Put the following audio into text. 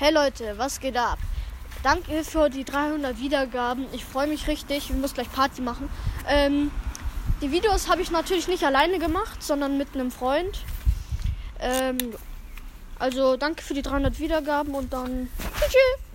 Hey Leute, was geht ab? Danke für die 300 Wiedergaben. Ich freue mich richtig. Ich muss gleich Party machen. Ähm, die Videos habe ich natürlich nicht alleine gemacht, sondern mit einem Freund. Ähm, also danke für die 300 Wiedergaben und dann tschüss.